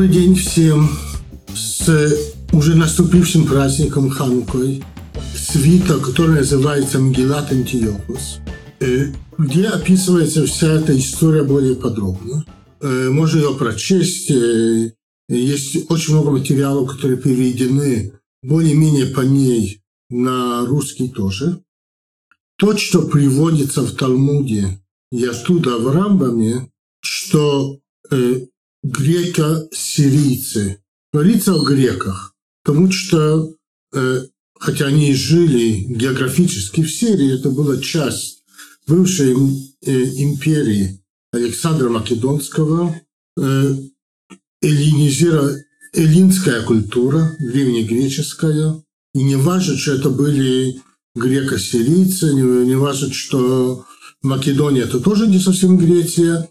Добрый день всем с уже наступившим праздником Ханукой, свита, который называется Мегилат Антиохус, э, где описывается вся эта история более подробно. Э, можно ее прочесть. Э, есть очень много материалов, которые переведены более-менее по ней на русский тоже. То, что приводится в Талмуде и оттуда в Рамбаме, что греко-сирийцы, говорится о греках, потому что, э, хотя они и жили географически в Сирии, это была часть бывшей э, империи Александра Македонского, э, эллинизира, эллинская культура, древнегреческая, и не важно, что это были греко-сирийцы, не, не важно, что Македония это тоже не совсем Греция,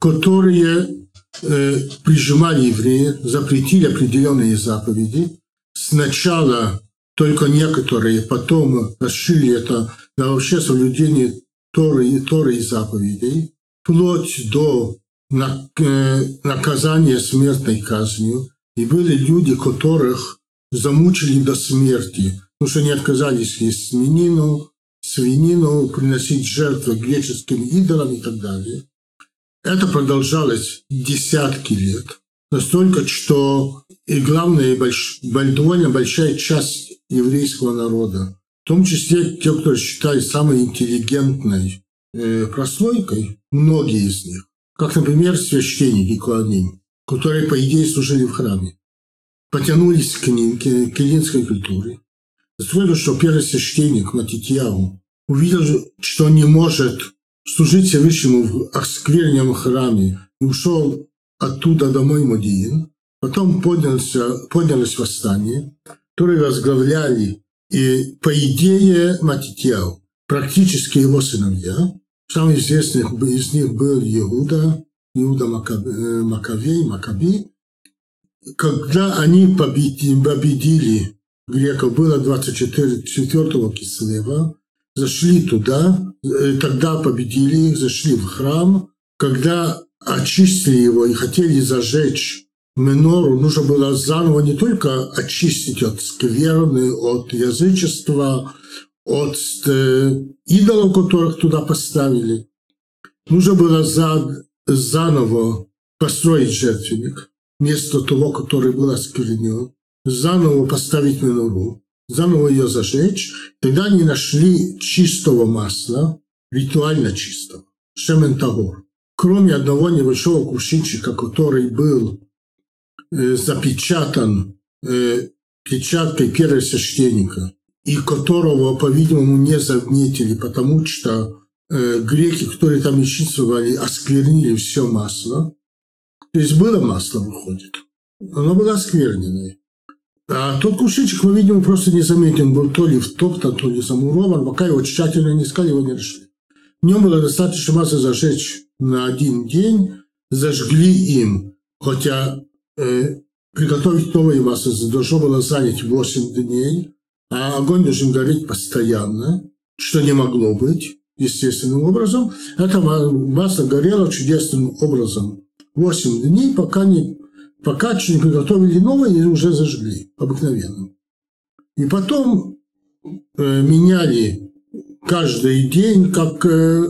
которые э, прижимали евреев, запретили определенные заповеди. Сначала только некоторые, потом расширили это на вообще соблюдение Торы, и Торы и заповедей, вплоть до э, наказания смертной казнью. И были люди, которых замучили до смерти, потому что они отказались есть свинину, свинину, приносить жертвы греческим идолам и так далее. Это продолжалось десятки лет. Настолько, что и главное, больш, довольно большая часть еврейского народа, в том числе те, кто считают самой интеллигентной э, прослойкой, многие из них, как, например, священники Куаним, которые, по идее, служили в храме, потянулись к ним, к, к культуре. Настолько, что первый священник Матитьяу увидел, что не может служить Всевышнему в оскверненном храме и ушел оттуда домой Модиин. Потом поднялся, поднялось восстание, которое возглавляли и, по идее, Матитьяу, практически его сыновья. Самый известный из них был Иуда, Иуда э, Макавей, Макаби. Когда они победили, победили греков, было 24 4 Кислева, зашли туда, э, тогда победили их, зашли в храм. Когда очистили его и хотели зажечь менору, нужно было заново не только очистить от скверны, от язычества, от э, идолов, которых туда поставили. Нужно было за, заново построить жертвенник, вместо того, который был осквернен, заново поставить менору заново ее зажечь. Тогда они нашли чистого масла, ритуально чистого, шемен тагор. Кроме одного небольшого кувшинчика, который был э, запечатан э, печаткой первосвященника, и которого, по-видимому, не заметили, потому что э, греки, которые там исчислили, осквернили все масло. То есть было масло, выходит. Оно было оскверненное. А тот кувшинчик, мы, видимо, просто не заметен был то ли втоптан, то ли замурован, пока его тщательно не искали, его не нашли. В нем было достаточно массы зажечь на один день, зажгли им, хотя э, приготовить новые массы должно было занять 8 дней, а огонь должен гореть постоянно, что не могло быть естественным образом. Это масло горело чудесным образом. 8 дней, пока не пока не приготовили новое и уже зажгли обыкновенно. И потом э, меняли каждый день, как, э,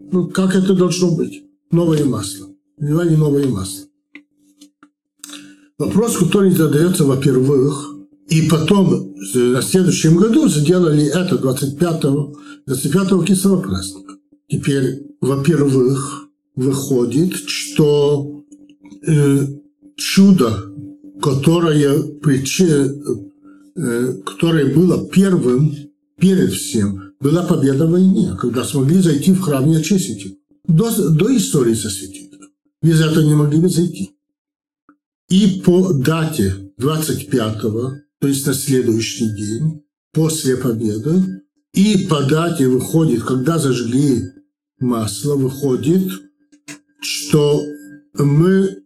ну, как это должно быть. Новое масло. Вливали новое масло. Вопрос, который задается, во-первых, и потом на следующем году сделали это 25-го 25 кислого праздника. Теперь, во-первых, выходит, что э, чудо, которое, э, которое было первым перед всем, была победа в войне, когда смогли зайти в храм и очистить его. До, до истории со святителем. Без этого не могли бы зайти. И по дате 25-го, то есть на следующий день, после победы, и по дате выходит, когда зажгли масло, выходит, что мы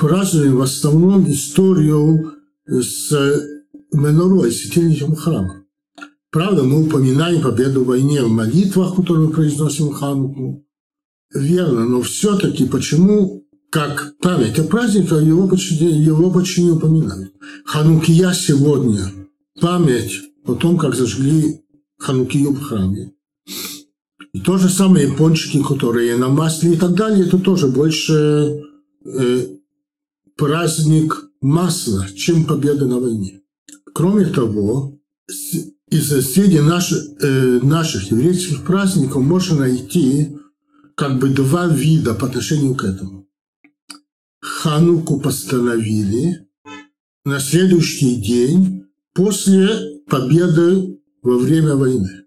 празднуем в основном историю с Менорой, святилищем храма. Правда, мы упоминаем победу в войне в молитвах, которые мы произносим Хануку. Верно, но все-таки почему как память о празднике, его почти, его почти не упоминают. Ханукия сегодня – память о том, как зажгли Ханукию в храме. И то же самое пончики, которые на масле и так далее, это тоже больше э, праздник масла, чем победа на войне. Кроме того, из среди наших, э, наших еврейских праздников можно найти как бы два вида по отношению к этому. Хануку постановили на следующий день после победы во время войны.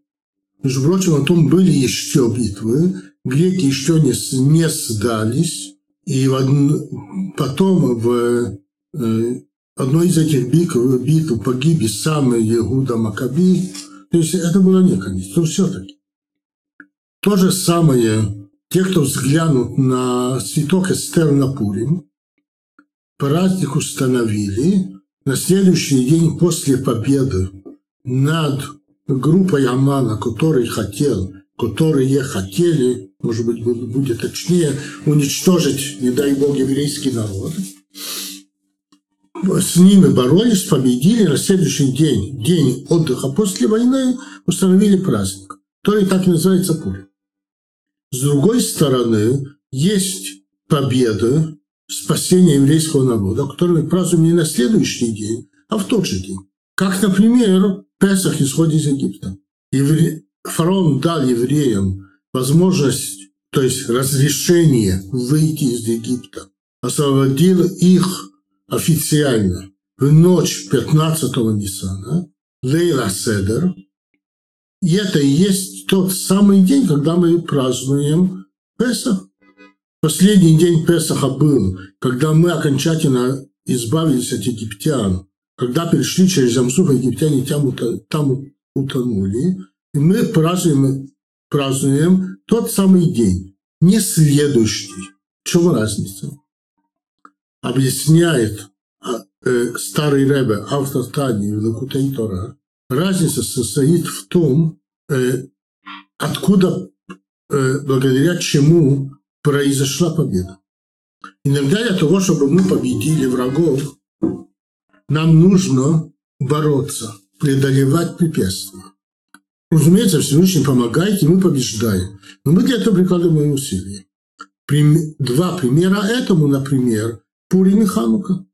Между прочим, о том были еще битвы, греки еще не, не сдались, и в од... потом в э, одной из этих битв, битв погиб и сам Егуда Макаби. То есть это было не конец, но все-таки. То же самое, те, кто взглянут на цветок Эстер на Пурим, праздник установили на следующий день после победы над группой Амана, который хотел, которые хотели, может быть, будет точнее, уничтожить, не дай бог, еврейский народ. С ними боролись, победили, на следующий день, день отдыха после войны, установили праздник, который так и называется Пурим. С другой стороны, есть победа, спасения еврейского народа, который мы празднуем не на следующий день, а в тот же день. Как, например, Песах исход из Египта. Евре... Фараон дал евреям возможность, то есть разрешение выйти из Египта. Освободил их официально в ночь 15-го Ниссана, Лейла Седер. И это и есть тот самый день, когда мы празднуем Песах. Последний день Песаха был, когда мы окончательно избавились от египтян, когда перешли через Ямсуф, египтяне там, там утонули, и мы празднуем, празднуем тот самый день, не следующий. В чем разница? Объясняет а, э, старый Ребе, автор Тани в Лакутей Тора, разница состоит в том, э, откуда, э, благодаря чему произошла победа. Иногда для того, чтобы мы победили врагов, нам нужно бороться, преодолевать препятствия. Разумеется, Всевышний помогает, и мы побеждаем. Но мы для этого прикладываем усилия. Два примера этому, например, Пурим и Ханука.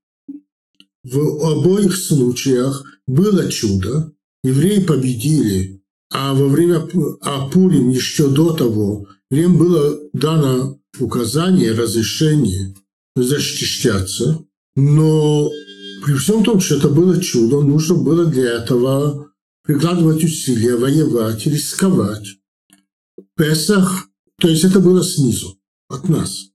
В обоих случаях было чудо. Евреи победили, а во время а Пурим еще до того им было дано указание, разрешение защищаться, но при всем том, что это было чудо, нужно было для этого прикладывать усилия, воевать, рисковать. Песах, то есть это было снизу, от нас.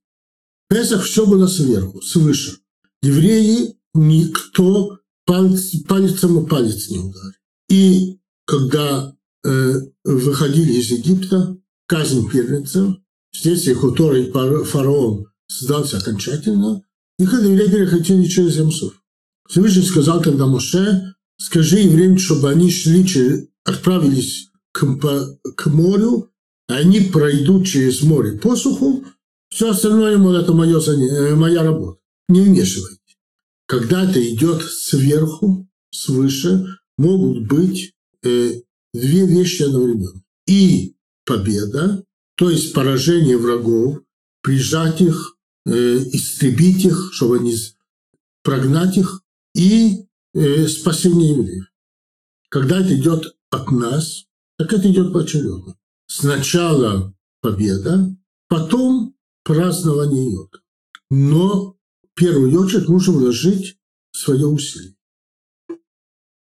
Песах все было сверху, свыше. Евреи никто палец, пальцем и палец не ударил. И когда э, выходили из Египта, казнь первенцев, вследствие которой фараон сдался окончательно, и когда евреи переходили через Ямсуф. Всевышний сказал тогда Моше, скажи евреям, чтобы они шли, отправились к, к морю, они пройдут через море по суху, все остальное, мол, это мое, э, моя работа. Не вмешивайтесь. Когда это идет сверху, свыше, могут быть э, две вещи одновременно. И победа, то есть поражение врагов, прижать их, э, истребить их, чтобы они прогнать их, и спасение евреев. Когда это идет от нас, так это идет поочередно. Сначала победа, потом празднование йода. Но в первую очередь нужно вложить свое усилие.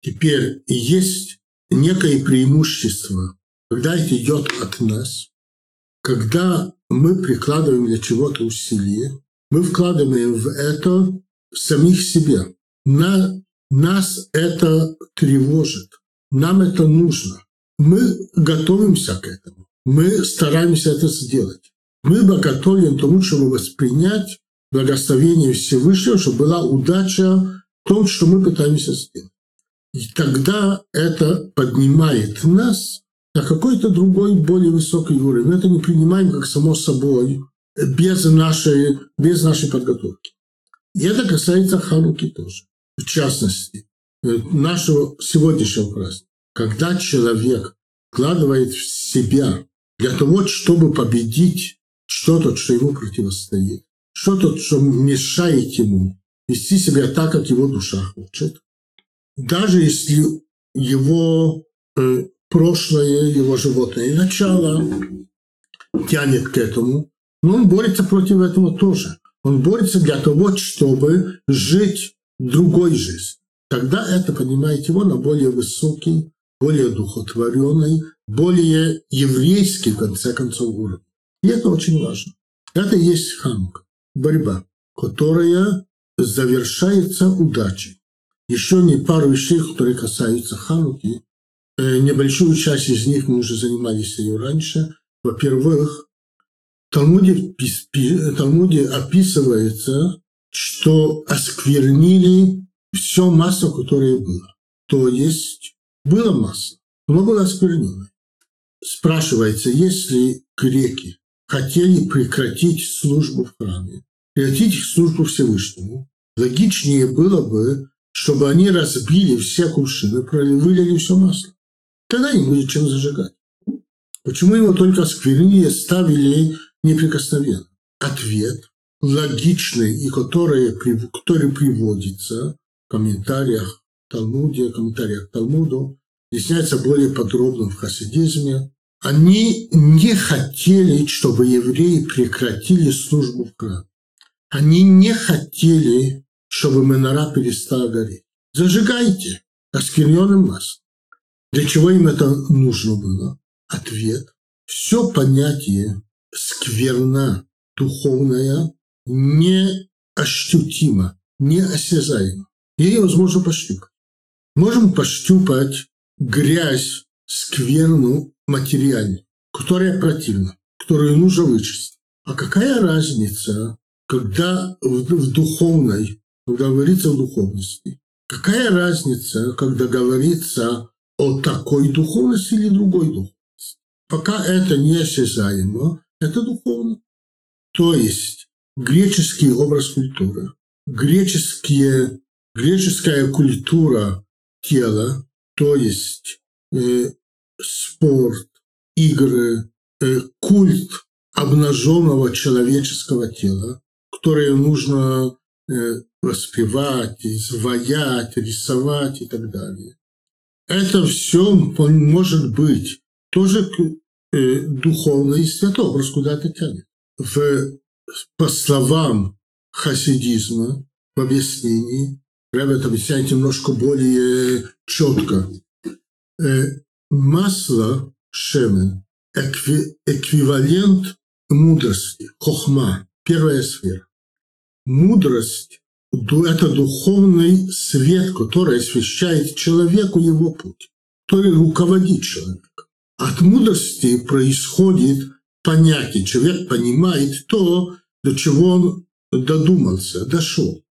Теперь есть некое преимущество когда это идет от нас, когда мы прикладываем для чего-то усилия, мы вкладываем в это самих себя. На, нас это тревожит, нам это нужно. Мы готовимся к этому, мы стараемся это сделать. Мы готовим к тому, чтобы воспринять благословение Всевышнего, чтобы была удача в том, что мы пытаемся сделать. И тогда это поднимает нас на какой-то другой, более высокий уровень. Мы это не принимаем как само собой, без нашей, без нашей подготовки. И это касается Хануки тоже. В частности, э, нашего сегодняшнего праздника. Когда человек вкладывает в себя для того, чтобы победить что-то, что ему противостоит, что-то, что мешает ему вести себя так, как его душа хочет, даже если его э, прошлое, его животное начало тянет к этому, но он борется против этого тоже. Он борется для того, чтобы жить другой жизнью. Тогда это поднимает его на более высокий, более духотворенный, более еврейский, в конце концов, уровень. И это очень важно. Это и есть ханука, борьба, которая завершается удачей. Еще не пару вещей, которые касаются хануки. Э, небольшую часть из них мы уже занимались ее раньше. Во-первых, в Талмуде, Талмуде описывается, что осквернили все масло, которое было. То есть было масло, но было осквернено. Спрашивается, если греки хотели прекратить службу в храме, прекратить их службу Всевышнему, логичнее было бы, чтобы они разбили все кувшины, вылили все масло. Тогда не будет чем зажигать. Почему его только осквернили, ставили неприкосновенно? Ответ логичный и который, который приводится в комментариях Талмуде, комментариях к Талмуду, объясняется более подробно в хасидизме. Они не хотели, чтобы евреи прекратили службу в храме. Они не хотели, чтобы Менора перестала гореть. Зажигайте оскверненным маслом. Для чего им это нужно было? Ответ. Все понятие скверна духовная неощутимо, неосязаемо. Ее возможно пощупать. Можем пощупать грязь, скверну материальную, которая противна, которую нужно вычистить. А какая разница, когда в духовной, когда говорится о духовности, какая разница, когда говорится о такой духовности или другой духовности? Пока это не осязаемо, это духовно. То есть греческий образ культуры, греческие, греческая культура тела, то есть э, спорт, игры, э, культ обнаженного человеческого тела, которое нужно э, воспевать, изваять, рисовать и так далее. Это все может быть тоже э, духовно и святой образ куда-то тянет. В, по словам хасидизма, в объяснении, Рэб это объясняет немножко более четко. Э, масло шемен экви, эквивалент мудрости, хохма, первая сфера. Мудрость – это духовный свет, который освещает человеку его путь, который руководит человеком. От мудрости происходит понятие. Человек понимает то, до чего он додумался, дошел.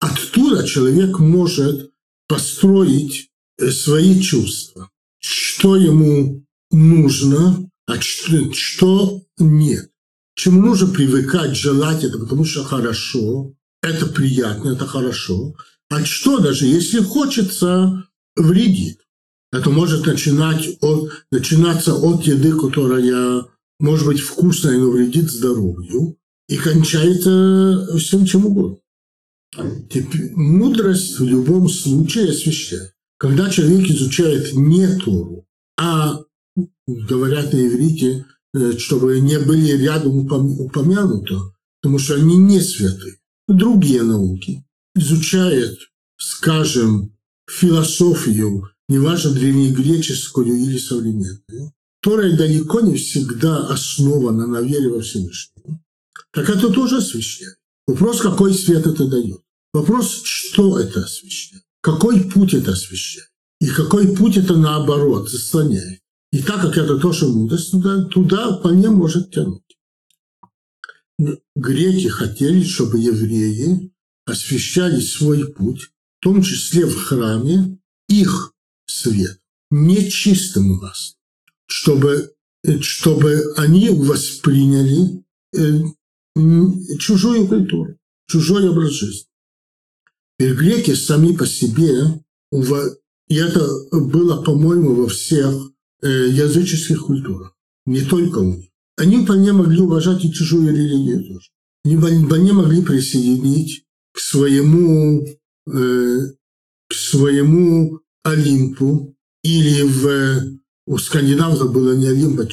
Оттуда человек может построить э, свои чувства, что ему нужно, а что, нет. Чему нужно привыкать, желать это, потому что хорошо, это приятно, это хорошо. А что даже, если хочется, вредит. Это может начинать от, начинаться от еды, которая может быть вкусная, но вредит здоровью, и кончается всем чем угодно. Теперь, мудрость в любом случае освещает. Когда человек изучает не Тору, а, говорят на иврите, э, чтобы не были рядом упомянуты, потому что они не святы. Другие науки изучает, скажем, философию неважно древнегреческую или современную, которая далеко не всегда основана на вере во Всевышнего, так это тоже освещает. Вопрос, какой свет это дает. Вопрос, что это освещает. Какой путь это освещает. И какой путь это наоборот заслоняет. И так как это тоже мудрость, туда, туда вполне может тянуть. Греки хотели, чтобы евреи освещали свой путь, в том числе в храме, их свет, нечистым маслом, чтобы, чтобы они восприняли э, чужую культуру, чужой образ жизни. И греки сами по себе, и это было, по-моему, во всех э, языческих культурах, не только у них. Они вполне могли уважать и чужую религию тоже. Они вполне могли присоединить к своему, э, к своему Олимпу или в у скандинавов было не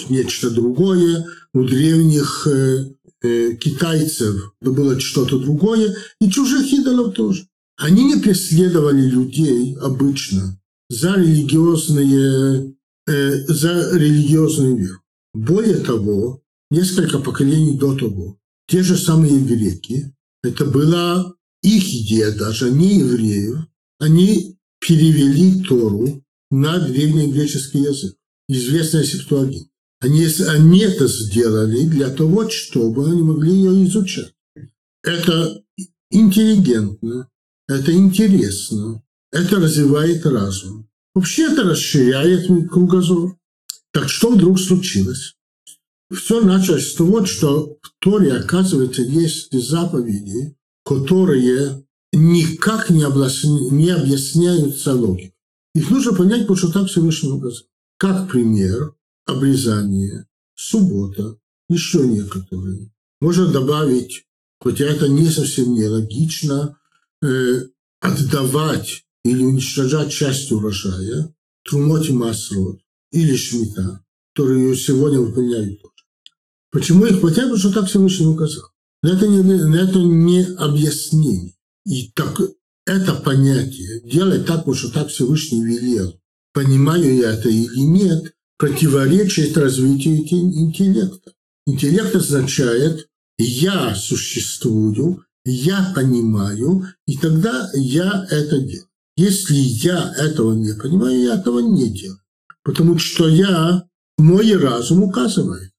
нечто другое, у древних э, э, китайцев было что-то другое, и чужих идолов тоже. Они не преследовали людей обычно за религиозные, э, за религиозную веру. Более того, несколько поколений до того, те же самые греки, это была их идея даже, не евреев, они перевели Тору на древнегреческий язык, известная Септуагин. Они, они это сделали для того, чтобы они могли ее изучать. Это интеллигентно, это интересно, это развивает разум. Вообще это расширяет кругозор. Так что вдруг случилось? Все началось с того, что в Торе, оказывается, есть заповеди, которые никак не объясняются логикой. Их нужно понять, потому что так Всевышний указал. Как пример, обрезание, суббота, еще некоторые. Можно добавить, хотя это не совсем нелогично, э, отдавать или уничтожать часть урожая, трумот и масрот, или шмита, которые сегодня выполняют. Почему их хватает? Потому что так Всевышний указал. Но это не, это не объяснение. И так, это понятие, делать так, что так Всевышний велел, понимаю я это или нет, противоречит развитию интеллекта. Интеллект означает «я существую», «я понимаю», и тогда я это делаю. Если я этого не понимаю, я этого не делаю. Потому что я, мой разум указывает.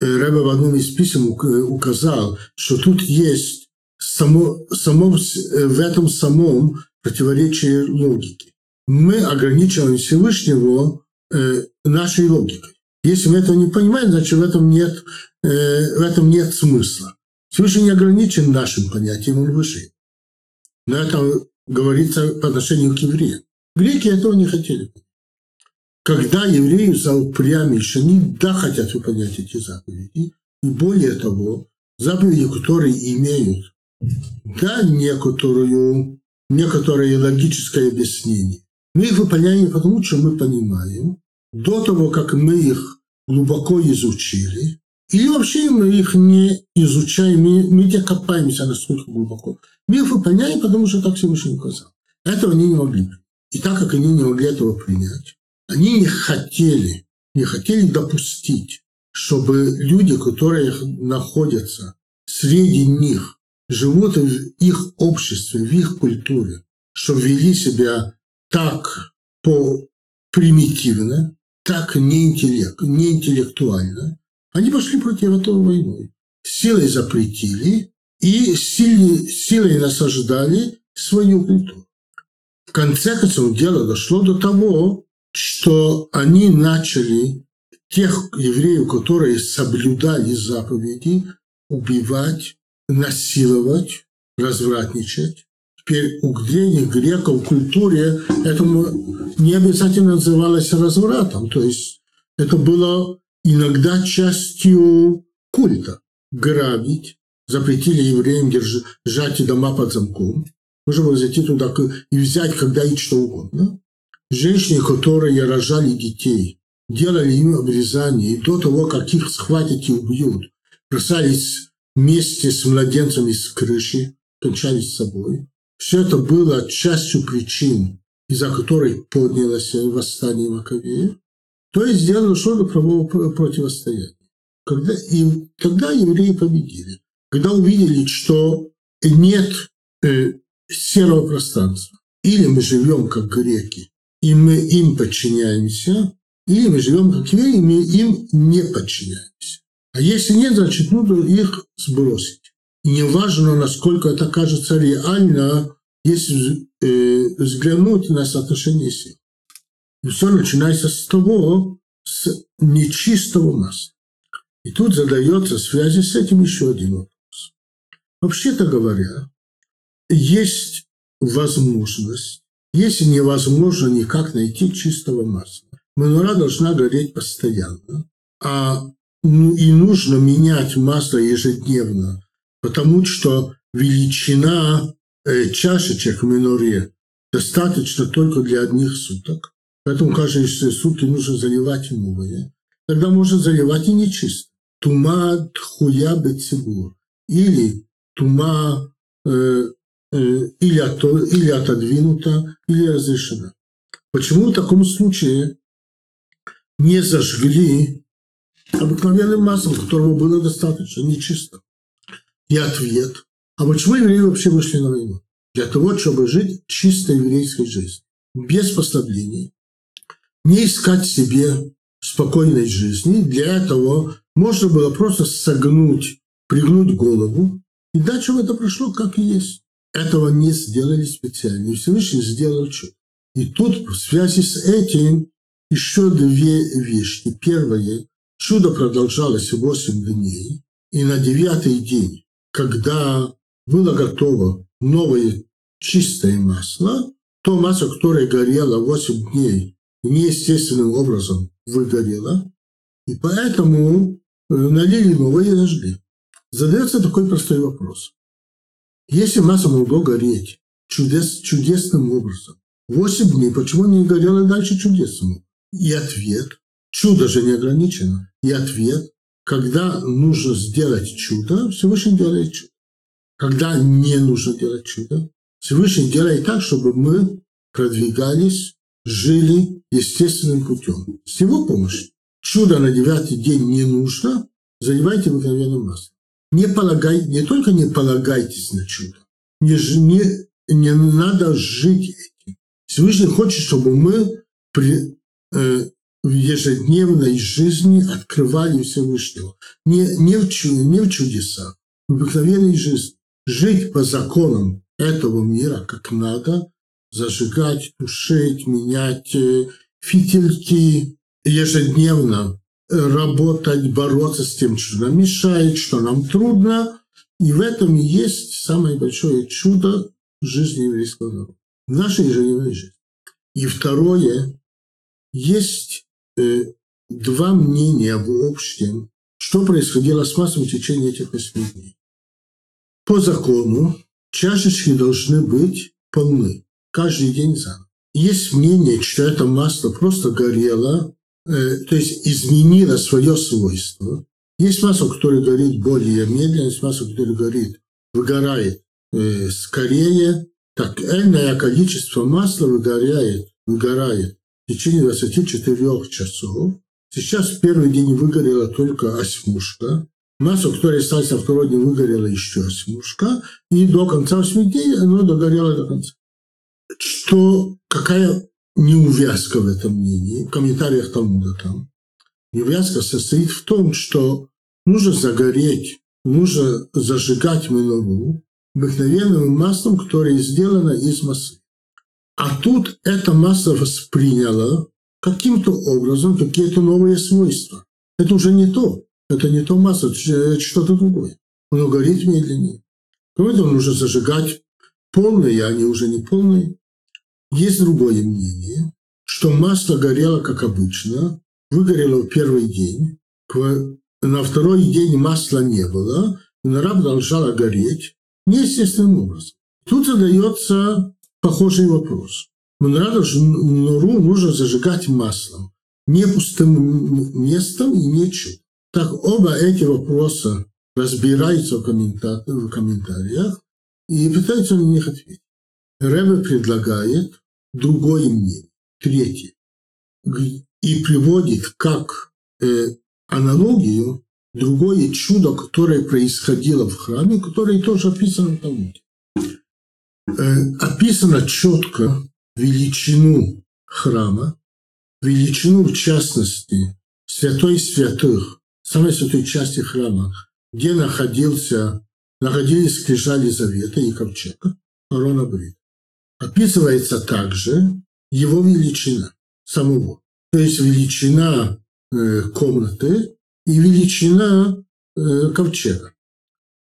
Рэбе в одном из писем указал, что тут есть само, само, в этом самом противоречие логики. Мы ограничиваем Всевышнего э, нашей логикой. Если мы этого не понимаем, значит в этом нет, э, в этом нет смысла. Всевышний не ограничен нашим понятием, он выше. Но это говорится по отношению к евреям. Греки этого не хотели. Когда евреи заупрямишь, они да хотят выполнять эти заповеди, и более того, заповеди, которые имеют да некоторую, некоторое логическое объяснение. Мы их выполняем потому, что мы понимаем, до того, как мы их глубоко изучили, или вообще мы их не изучаем, мы не копаемся настолько глубоко. Мы их выполняем, потому что так Всевышний указал. Этого они не могли. И так как они не могли этого принять, они не хотели, не хотели допустить, чтобы люди, которые находятся среди них, живут в их обществе, в их культуре, чтобы вели себя так по примитивно, так неинтеллект, неинтеллектуально, они пошли против этого войной. Силой запретили и силой, силой насаждали свою культуру. В конце концов, дело дошло до того, что они начали тех евреев, которые соблюдали заповеди, убивать, насиловать, развратничать. Древних греков в культуре этому не обязательно называлось развратом. То есть это было иногда частью культа. Грабить, запретили евреям держать дома под замком. Можно было зайти туда и взять когда и что угодно. Женщины, которые рожали детей, делали им обрезание, и до того, как их схватят и убьют, бросались вместе с младенцами с крыши, кончались с собой. Все это было частью причин, из-за которой поднялось восстание Маковея. То есть сделано что-то правового противостояния. Когда, и тогда евреи победили. Когда увидели, что нет э, серого пространства. Или мы живем как греки, и мы им подчиняемся, или мы живем как евреи, и мы им не подчиняемся. А если нет, значит, нужно их сбросить. И неважно, насколько это кажется реально, если э, взглянуть на соотношение сил. И все начинается с того, с нечистого масла. И тут задается в связи с этим еще один вопрос. Вообще-то говоря, есть возможность, если невозможно никак найти чистого масла, манура должна гореть постоянно, а ну, и нужно менять масло ежедневно, потому что величина э, чашечек в миноре достаточно только для одних суток. Поэтому каждые сутки нужно заливать новые. Тогда можно заливать и нечисто. Тума тхуя бецибур. Или тума э, э, или, от, или отодвинута, или разрешена. Почему в таком случае не зажгли обыкновенным маслом, которого было достаточно, нечисто? И ответ. А почему евреи вообще вышли на войну? Для того, чтобы жить чистой еврейской жизнью, без послаблений, не искать себе спокойной жизни. Для этого можно было просто согнуть, пригнуть голову, и дальше это прошло как и есть. Этого не сделали специально. И Всевышний сделал чудо. И тут в связи с этим еще две вещи. Первое, чудо продолжалось 8 дней, и на девятый день, когда было готово новое чистое масло, то масло, которое горело 8 дней, неестественным образом выгорело, и поэтому э, налили новое и зажгли. Задается такой простой вопрос. Если масло могло гореть чудес, чудесным образом, 8 дней, почему не горело дальше чудесному? И ответ, чудо же не ограничено, и ответ, когда нужно сделать чудо, Всевышний делает чудо. Когда не нужно делать чудо, Всевышний делает так, чтобы мы продвигались, жили естественным путем. С его помощью. Чудо на девятый день не нужно, заливайте обыкновенным маслом. Не, полагай, не только не полагайтесь на чудо, не, не, не надо жить этим. Всевышний хочет, чтобы мы при, э, в ежедневной жизни открывали Всевышнего. Не, не, в, не в чудесах, в обыкновенной жизни. Жить по законам этого мира как надо, зажигать, тушить, менять э, фитильки ежедневно, работать, бороться с тем, что нам мешает, что нам трудно. И в этом и есть самое большое чудо жизни еврейского народа, в нашей ежедневной жизни. И второе, есть э, два мнения в общем, что происходило с маслом в течение этих восьми дней. По закону чашечки должны быть полны каждый день заново. Есть мнение, что это масло просто горело, э, то есть изменило свое свойство. Есть масло, которое горит более медленно, есть масло, которое горит, выгорает э, скорее. Так, энное количество масла выгорает, выгорает в течение 24 часов. Сейчас в первый день выгорела только осьмушка. Масло, которое осталось на второй день, выгорело еще осьмушка. И до конца 8 дней оно догорело до конца что какая неувязка в этом мнении, в комментариях Талмуда там. Неувязка состоит в том, что нужно загореть, нужно зажигать минору обыкновенным маслом, которое сделано из масла. А тут это масло восприняло каким-то образом какие-то новые свойства. Это уже не то. Это не то масло, это что-то другое. Оно горит медленнее. Кроме того, нужно зажигать полные, а они уже не полные. Есть другое мнение, что масло горело, как обычно, выгорело в первый день, на второй день масла не было, нора продолжала гореть неестественным образом. Тут задается похожий вопрос. Нору нужно зажигать маслом, не пустым местом и не чуть. Так оба эти вопроса разбираются в, комментариях и пытаются на них ответить. Рэбе предлагает другое мнение, третье, и приводит как э, аналогию другое чудо, которое происходило в храме, которое тоже описано в Талмуде. Э, описано четко величину храма, величину, в частности, святой святых, самой святой части храма, где находился, находились скрижали завета и ковчега, Арона Брит описывается также его величина самого. То есть величина э, комнаты и величина э, ковчега.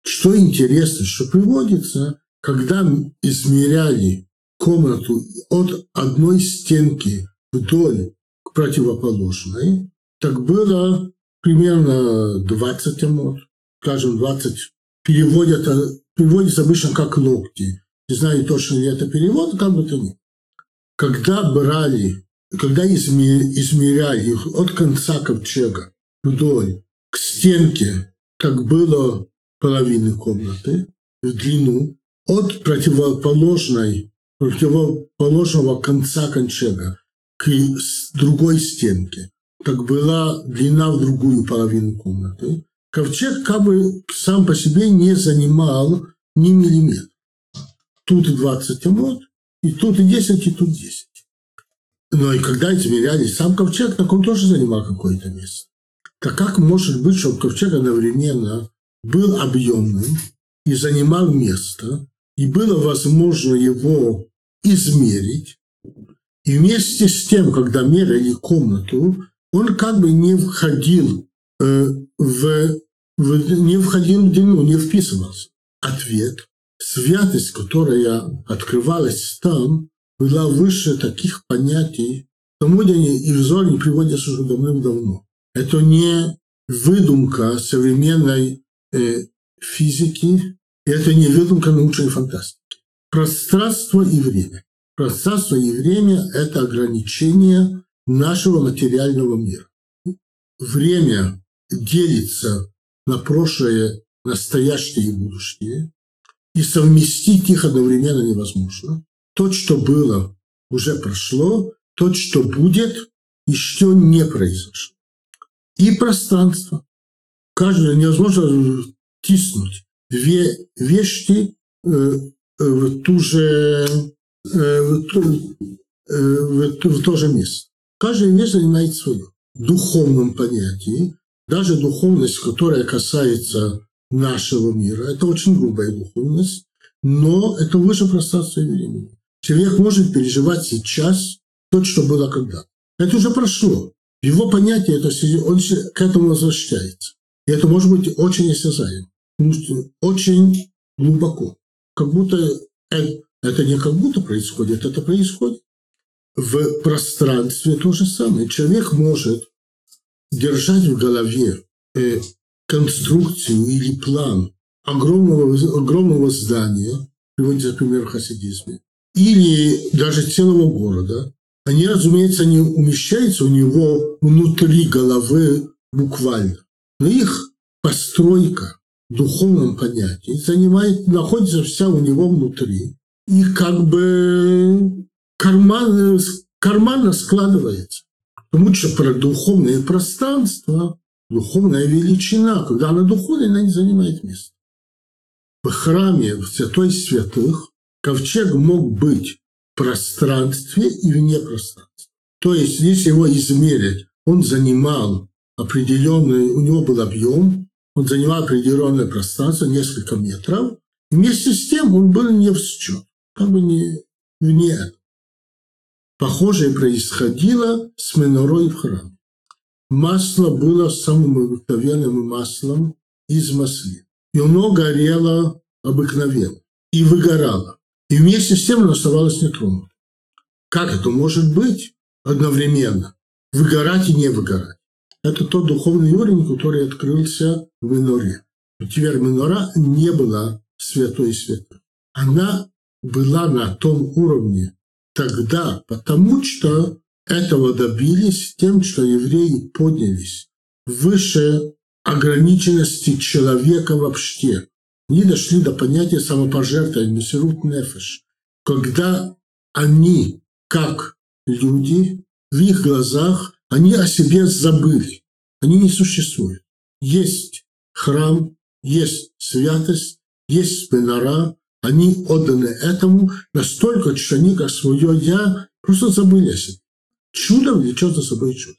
Что интересно, что приводится, когда измеряли комнату от одной стенки вдоль к противоположной, так было примерно 20 амот, скажем, 20, переводят, переводится обычно как локти. Не знаю точно ли это перевод, как бы то ни. Когда брали, когда измеряли от конца ковчега вдоль к стенке, как было половины комнаты, в длину, от противоположной, противоположного конца ковчега к другой стенке, как была длина в другую половину комнаты, ковчег как бы сам по себе не занимал ни миллиметра. Тут 20 амот, и тут 10, и тут 10. Но и когда измеряли сам ковчег, так он тоже занимал какое-то место. Так как может быть, чтобы ковчег одновременно был объемным и занимал место, и было возможно его измерить, и вместе с тем, когда меряли комнату, он как бы не входил э, в, в не входил в длину, не вписывался. Ответ – святость, которая открывалась там, была выше таких понятий, тому и в Зоре приводятся уже давным-давно. Это не выдумка современной э, физики, это не выдумка научной фантастики. Пространство и время. Пространство и время – это ограничение нашего материального мира. Время делится на прошлое, настоящее и будущее, и совместить их одновременно невозможно. То, что было, уже прошло, то, что будет, еще не произошло. И пространство. Каждое невозможно тиснуть две вещи в ту же в, ту, в, в то же место. Каждая вещь занимает свое. В духовном понятии, даже духовность, которая касается нашего мира, это очень грубая духовность, но это выше пространства и времени. Человек может переживать сейчас то, что было когда. Это уже прошло. Его понятие, это, он к этому возвращается. И это может быть очень осязаемо. Очень глубоко. Как будто это, это не как будто происходит, это происходит. В пространстве то же самое. Человек может держать в голове э, конструкцию или план огромного, огромного здания, приводится пример в хасидизме, или даже целого города, они, разумеется, не умещаются у него внутри головы буквально. Но их постройка духовном понятии занимает, находится вся у него внутри. И как бы карман, карманно складывается. Потому что про духовное пространство, духовная величина, когда она духовная, она не занимает места. В храме, в святой святых, ковчег мог быть в пространстве и вне пространства. То есть, если его измерить, он занимал определенный, у него был объем, он занимал определенное пространство, несколько метров. Вместе с тем он был не в счет, как бы не вне этого. Похожее происходило с менорой в храме. Масло было самым обыкновенным маслом из маслин. И оно горело обыкновенно и выгорало. И вместе с тем оно оставалось нетронутым. Как это может быть одновременно? Выгорать и не выгорать. Это тот духовный уровень, который открылся в Миноре. Теперь Минора не была святой святой. Она была на том уровне тогда, потому что этого добились тем, что евреи поднялись выше ограниченности человека вообще. Они дошли до понятия самопожертвования, мессирут нефеш, когда они, как люди, в их глазах они о себе забыли. Они не существуют. Есть храм, есть святость, есть менора. Они отданы этому настолько, что они, как свое «я», просто забыли о себе. Чудо влечет за собой чудо.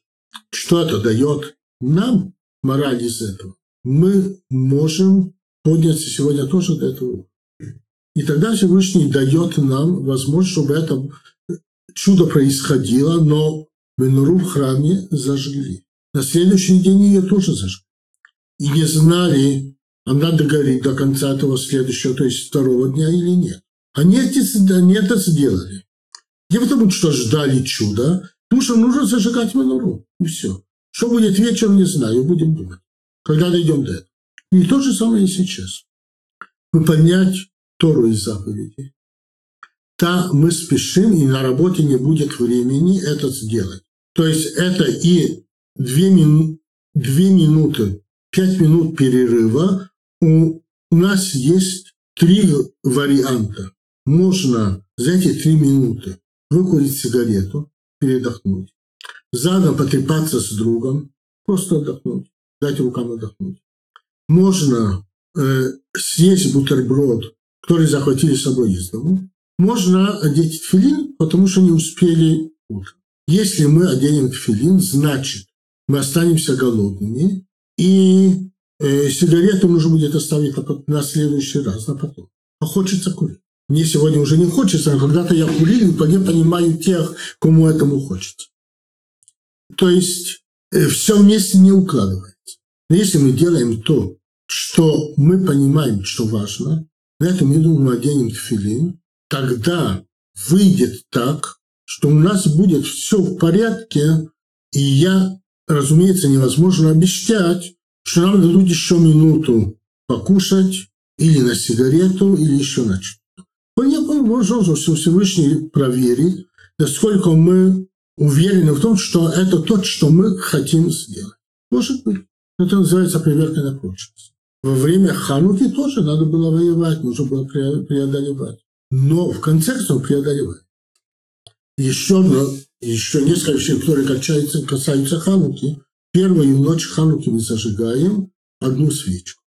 Что это дает нам мораль из этого? Мы можем подняться сегодня тоже до этого. И тогда Всевышний дает нам возможность, чтобы это чудо происходило, но Менуру в храме зажгли. На следующий день ее тоже зажгли. И не знали, она догорит до конца этого следующего, то есть второго дня или нет. Они, эти, они это сделали. Не потому, что ждали чуда, потому что нужно зажигать менору. И все. Что будет вечером, не знаю, будем думать. Когда дойдем до этого. И то же самое и сейчас. Выполнять Тору из заповедей. Да, мы спешим, и на работе не будет времени это сделать. То есть это и две, мину, две минуты, пять минут перерыва. У, нас есть три варианта. Можно за эти три минуты выкурить сигарету, передохнуть, задом потрепаться с другом, просто отдохнуть, дать рукам отдохнуть. Можно э, съесть бутерброд, который захватили с собой из дома. Можно одеть филин, потому что не успели утром. Если мы оденем филин, значит, мы останемся голодными, и э, сигарету нужно будет оставить на, следующий раз, на потом. А хочется курить. Мне сегодня уже не хочется, а когда-то я курил, и я понимаю тех, кому этому хочется. То есть э, все вместе не укладывается. Но если мы делаем то, что мы понимаем, что важно, на этом минуту мы оденем тфилин, тогда выйдет так, что у нас будет все в порядке, и я, разумеется, невозможно обещать, что нам дадут еще минуту покушать или на сигарету, или еще на что. Возможно, что Всевышний проверит, насколько мы уверены в том, что это то, что мы хотим сделать. Может быть. Это называется проверка на прочность. Во время Хануки тоже надо было воевать, нужно было преодолевать. Но в конце концов преодолевать. Еще, еще несколько вещей, которые касаются, касаются Хануки. Первую ночь Хануки мы зажигаем одну свечку.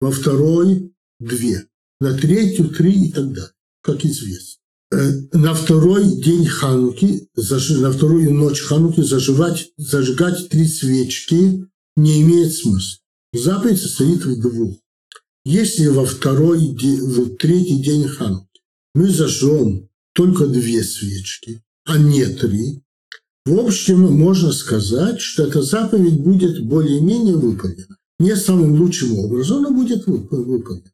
Во второй – две. На третью – три и так далее, как известно. Э, на второй день Хануки, на вторую ночь Хануки зажигать, зажигать три свечки не имеет смысла. Заповедь состоит в двух. Если во второй, в третий день Хануки мы зажжем только две свечки, а не три, в общем, можно сказать, что эта заповедь будет более-менее выполнена. Не самым лучшим образом, но будет выполнена.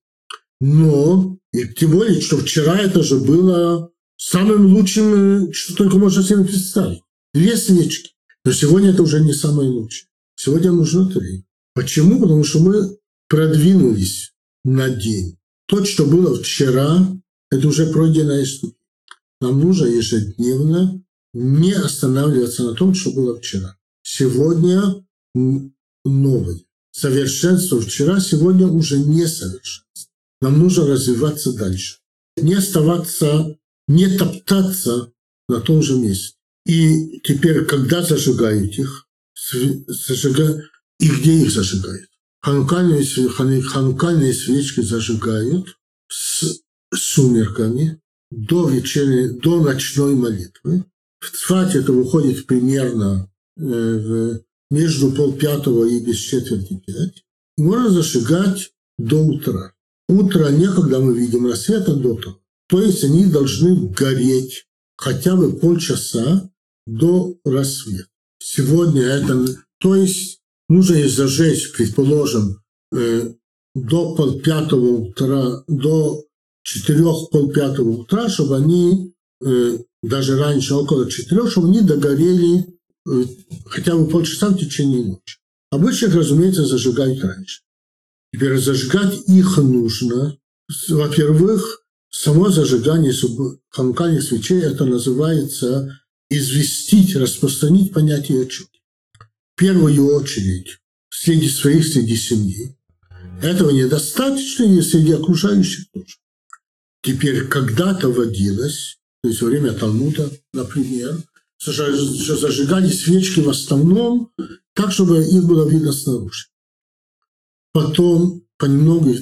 Но, и тем более, что вчера это же было самым лучшим, что только можно себе представить. Две свечки. Но сегодня это уже не самое лучшее. Сегодня нужно три. Почему? Потому что мы продвинулись на день. То, что было вчера, это уже пройденная ступень. Нам нужно ежедневно не останавливаться на том, что было вчера. Сегодня новое. Совершенство вчера, сегодня уже не совершенство. Нам нужно развиваться дальше. Не оставаться, не топтаться на том же месте. И теперь, когда зажигают их, зажигают, и где их зажигают? Ханукальные, ханукальные свечки зажигают с сумерками до вечерней, до ночной молитвы. В Цфате это выходит примерно э, между полпятого и без четверти пять. Можно зажигать до утра. Утро не когда мы видим рассвет, а до того. То есть они должны гореть хотя бы полчаса до рассвета. Сегодня это... То есть нужно их зажечь, предположим, э, до полпятого утра, до четырех полпятого утра, чтобы они э, даже раньше, около четырех, чтобы они догорели э, хотя бы полчаса в течение ночи. Обычно их, разумеется, зажигать раньше. Теперь зажигать их нужно. Во-первых, само зажигание ханукальных свечей, это называется известить, распространить понятие чуд первую очередь среди своих, среди семьи. Этого недостаточно и среди окружающих тоже. Теперь когда-то водилось, то есть во время Талмуда, например, зажигали свечки в основном так, чтобы их было видно снаружи. Потом понемногу,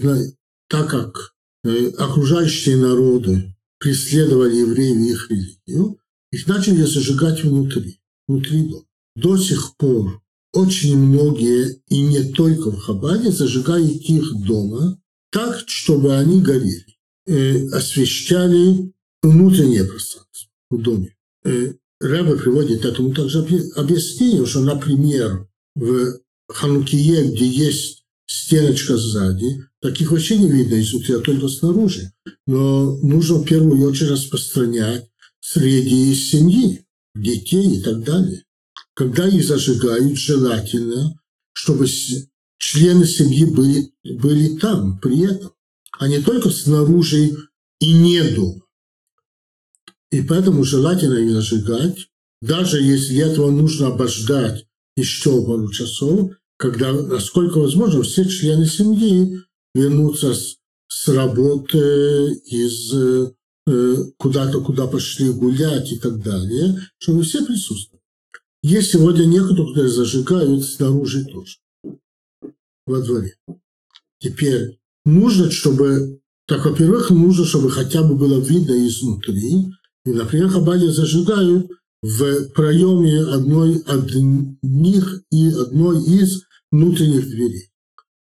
так как э, окружающие народы преследовали евреев и их религию, их начали зажигать внутри, внутри дома. До сих пор очень многие, и не только в Хабаде, зажигают их дома так, чтобы они горели, освещали внутреннее пространство в доме. Э, Рэбе приводит этому также объяснение, что, например, в Ханукие, где есть стеночка сзади. Таких вообще не видно изнутри, а только снаружи. Но нужно в первую очередь распространять среди семьи, детей и так далее. Когда их зажигают, желательно, чтобы члены семьи были, были там при этом, а не только снаружи и не дома. И поэтому желательно их зажигать, даже если этого нужно обождать еще пару часов, когда, насколько возможно, все члены семьи вернутся с, с работы, из э, куда-то, куда пошли гулять и так далее, чтобы все присутствовали. Есть сегодня некоторые, которые зажигают снаружи тоже, во дворе. Теперь нужно, чтобы, так, во-первых, нужно, чтобы хотя бы было видно изнутри. И, например, хабади зажигают в проеме одной одних и одной из внутренних дверей.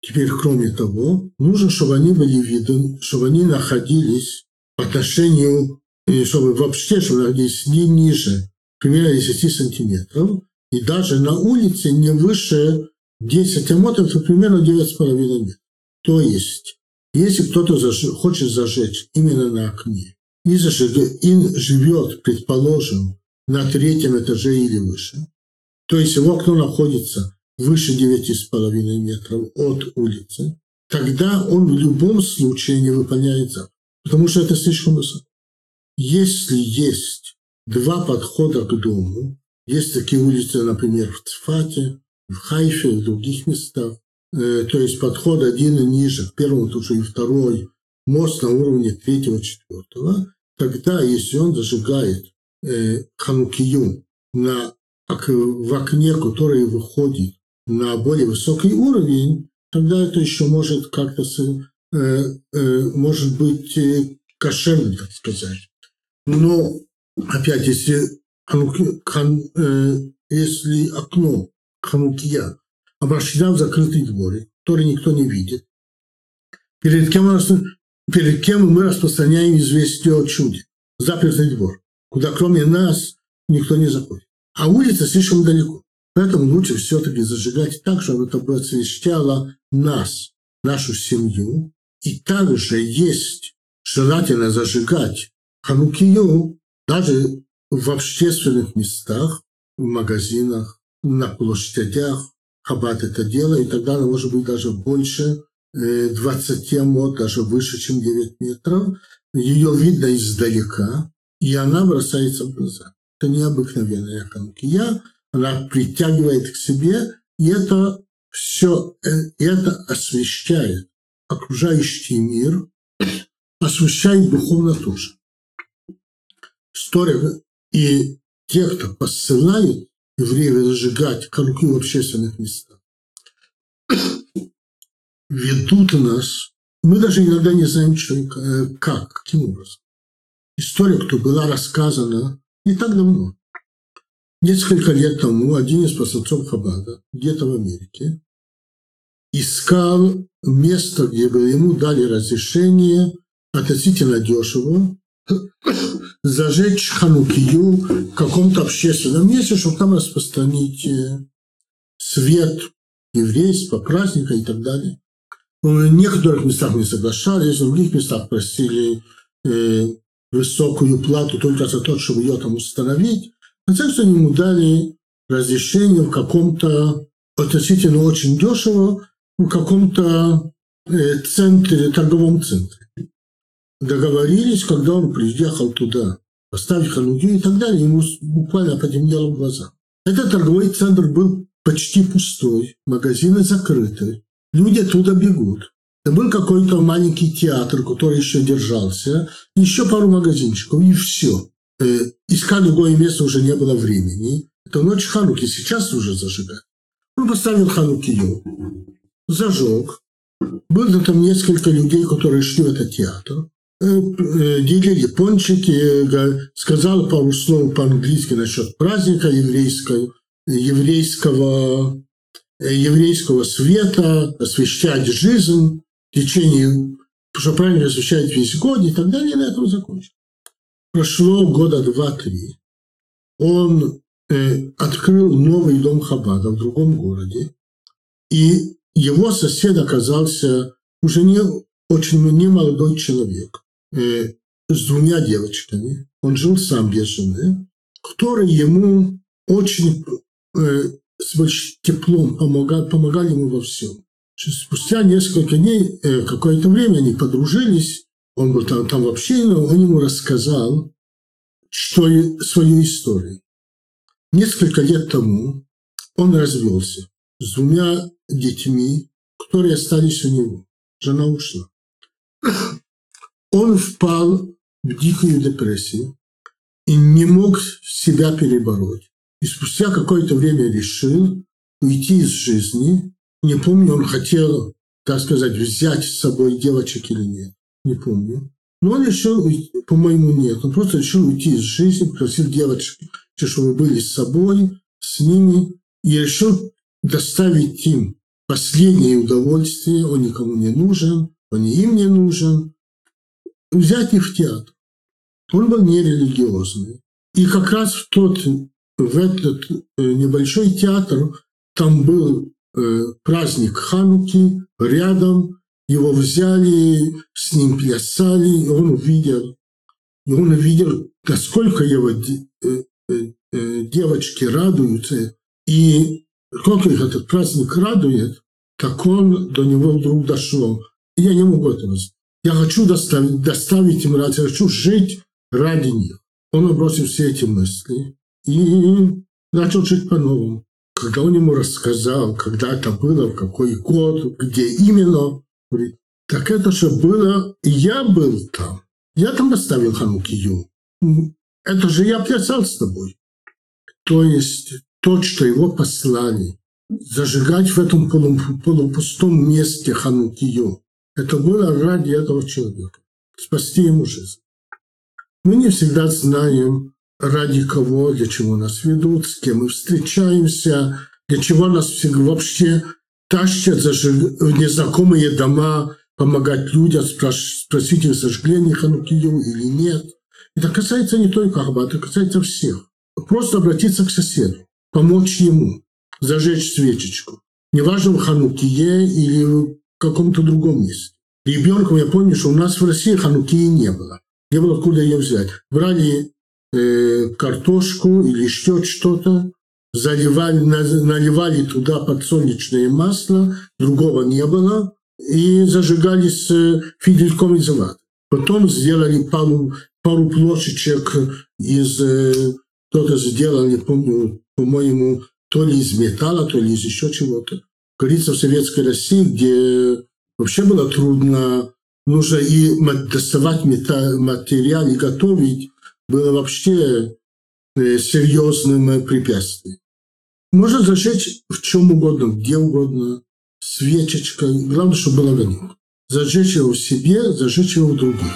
Теперь, кроме того, нужно, чтобы они были видны, чтобы они находились по отношению, чтобы вообще, чтобы находились не ниже, примерно 10 сантиметров, и даже на улице не выше 10 амотов, то примерно 9,5 метров. То есть, если кто-то заж... хочет зажечь именно на окне, и, зажиг... и живет, предположим, на третьем этаже или выше, то есть его окно находится выше 9,5 метров от улицы, тогда он в любом случае не выполняет заповедь, потому что это слишком высоко. Если есть два подхода к дому, есть такие улицы, например, в Цфате, в Хайфе, в других местах, то есть подход один и ниже, к первому тоже и второй, мост на уровне третьего, четвертого, тогда, если он зажигает э, ханукию на, в окне, которое выходит на более высокий уровень, тогда это еще может как-то э, э, может быть э, кошерным, так сказать. Но опять, если, хан, э, если окно ханукия обращено в закрытый двор, который никто не видит, перед кем, перед кем мы распространяем известие о чуде? Запертый двор, куда кроме нас никто не заходит. А улица слишком далеко. Поэтому лучше все-таки зажигать так, чтобы это просвещало нас, нашу семью. И также есть желательно зажигать ханукию даже в общественных местах, в магазинах, на площадях. Хаббат это делает, и тогда она может быть даже больше 20 э, мод, даже выше, чем 9 метров. Ее видно издалека, и она бросается в глаза. Это необыкновенная ханукия, она притягивает к себе, и это все, э, это освещает окружающий мир, освещает духовно тоже. История и те, кто посылают евреев зажигать конки в общественных местах, ведут нас, мы даже иногда не знаем, что, э, как, каким образом. История, кто была рассказана не так давно, Несколько лет тому один из посланцов Хабада, где-то в Америке, искал место, где бы ему дали разрешение относительно дешево зажечь ханукию в каком-то общественном месте, чтобы там распространить э, свет еврейства, праздника и так далее. В некоторых местах не соглашались, в других местах просили э, высокую плату только за то, чтобы ее там установить. Хотя что ему дали разрешение в каком-то относительно очень дешево, в каком-то э, центре, торговом центре. Договорились, когда он приехал туда, поставить хануки и так далее, ему буквально потемнело в глаза. Этот торговый центр был почти пустой, магазины закрыты, люди оттуда бегут. Это был какой-то маленький театр, который еще держался, еще пару магазинчиков, и все. Э, искать другое место уже не было времени. Это ночь Хануки, сейчас уже зажигать. Он поставил Ханукию, зажег. Было там несколько людей, которые шли в этот театр. Э, э, делили пончики, сказал пару слов по-английски насчет праздника еврейского, еврейского, еврейского света, освещать жизнь в течение, что правильно освещать весь год и так далее, и на этом закончил. Прошло года два-три. Он э, открыл новый дом Хабада в другом городе. И его сосед оказался уже не очень не молодой человек э, с двумя девочками. Он жил сам без жены, которые ему очень э, с большим теплом помогали, помогали ему во всем. Спустя несколько дней, э, какое-то время они подружились, он был там, там вообще, но он ему рассказал что, свою историю. Несколько лет тому он развелся с двумя детьми, которые остались у него. Жена ушла. Он впал в дикую депрессию и не мог себя перебороть. И спустя какое-то время решил уйти из жизни. Не помню, он хотел, так сказать, взять с собой девочек или нет. Не помню. Но он решил, по-моему, нет. Он просто решил уйти из жизни, попросил девочек, чтобы были с собой, с ними, и решил доставить им последнее удовольствие. Он никому не нужен, он и им не нужен. Взять их в театр. Он был нерелигиозный. И как раз в тот в этот э, небольшой театр, там был э, праздник Хануки, рядом его взяли, с ним плясали, и он увидел, и он увидел, насколько его э, девочки радуются, и сколько их этот праздник радует, так он до него вдруг дошел. И я не могу этого знать. Я хочу доставить, доставить им радость, я хочу жить ради них. Он бросил все эти мысли и начал жить по-новому. Когда он ему рассказал, когда это было, в какой год, где именно, говорит, так это же было, и я был там. Я там оставил Ханукию. Это же я плясал с тобой. То есть то, что его послали, зажигать в этом полупустом месте Ханукию, это было ради этого человека, спасти ему жизнь. Мы не всегда знаем, ради кого, для чего нас ведут, с кем мы встречаемся, для чего нас вообще тащат в незнакомые дома, помогать людям, спросить, их они Ханукию или нет. Это касается не только Ахбата, это касается всех. Просто обратиться к соседу, помочь ему, зажечь свечечку. Неважно в Ханукие или каком-то другом месте. Ребенком я помню, что у нас в России Ханукии не было. Не было откуда ее взять. Брали Э, картошку или еще что-то, заливали, наливали туда подсолнечное масло, другого не было, и зажигали с э, фидельком из ваты. Потом сделали пару, пару плошечек из... Э, кто-то сделал, не помню, по-моему, то ли из металла, то ли из еще чего-то. Говорится, в Советской России, где вообще было трудно, нужно и доставать материал и готовить, было вообще э, серьезным э, препятствием. Можно зажечь в чем угодно, где угодно, свечечкой. Главное, чтобы было огонек. Зажечь его в себе, зажечь его в других.